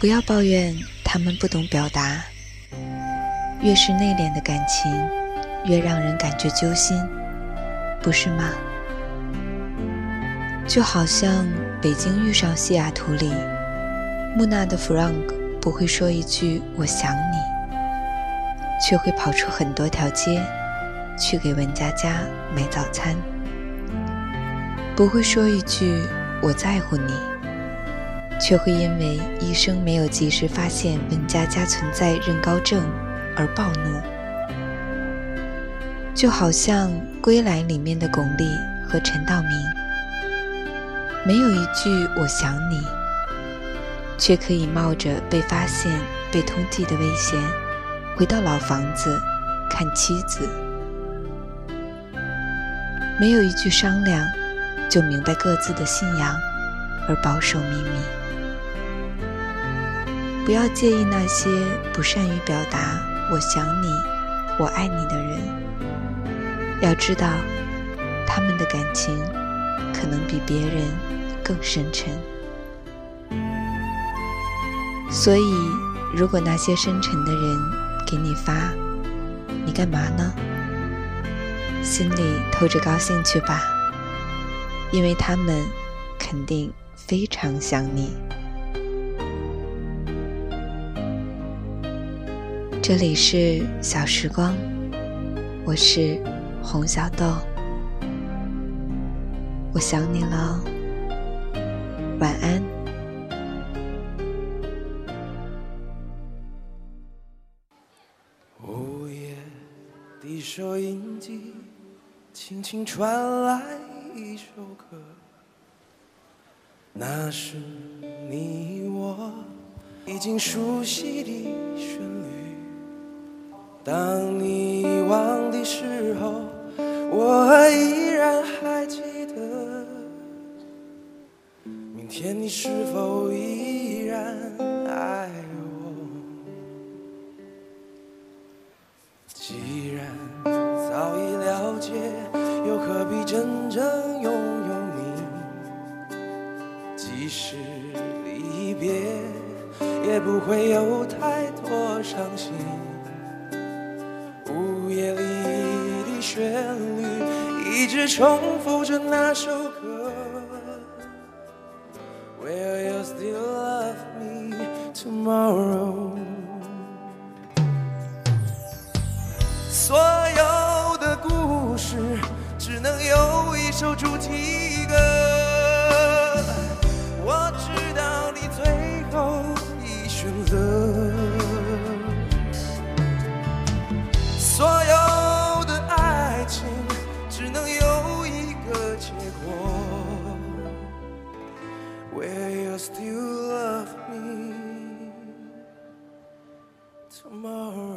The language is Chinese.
不要抱怨他们不懂表达，越是内敛的感情，越让人感觉揪心，不是吗？就好像《北京遇上西雅图》里，木讷的 Frank 不会说一句“我想你”，却会跑出很多条街去给文佳佳买早餐；不会说一句“我在乎你”，却会因为医生没有及时发现文佳佳存在妊高症而暴怒。就好像《归来》里面的巩俐和陈道明。没有一句“我想你”，却可以冒着被发现、被通缉的危险，回到老房子看妻子。没有一句商量，就明白各自的信仰而保守秘密。不要介意那些不善于表达“我想你”“我爱你”的人，要知道，他们的感情可能比别人。更深沉，所以，如果那些深沉的人给你发，你干嘛呢？心里透着高兴去吧，因为他们肯定非常想你。这里是小时光，我是红小豆，我想你了。晚安。午夜的收音机，轻轻传来一首歌，那是你我已经熟悉的旋律。当你遗忘的时候，我依然还记得。明天，你是否依然爱我？既然早已了解，又何必真正拥有你？即使离别，也不会有太多伤心。旋律，一直重复着那首歌。Will you still love me tomorrow？所有的故事只能有一首主题 Will you still love me tomorrow?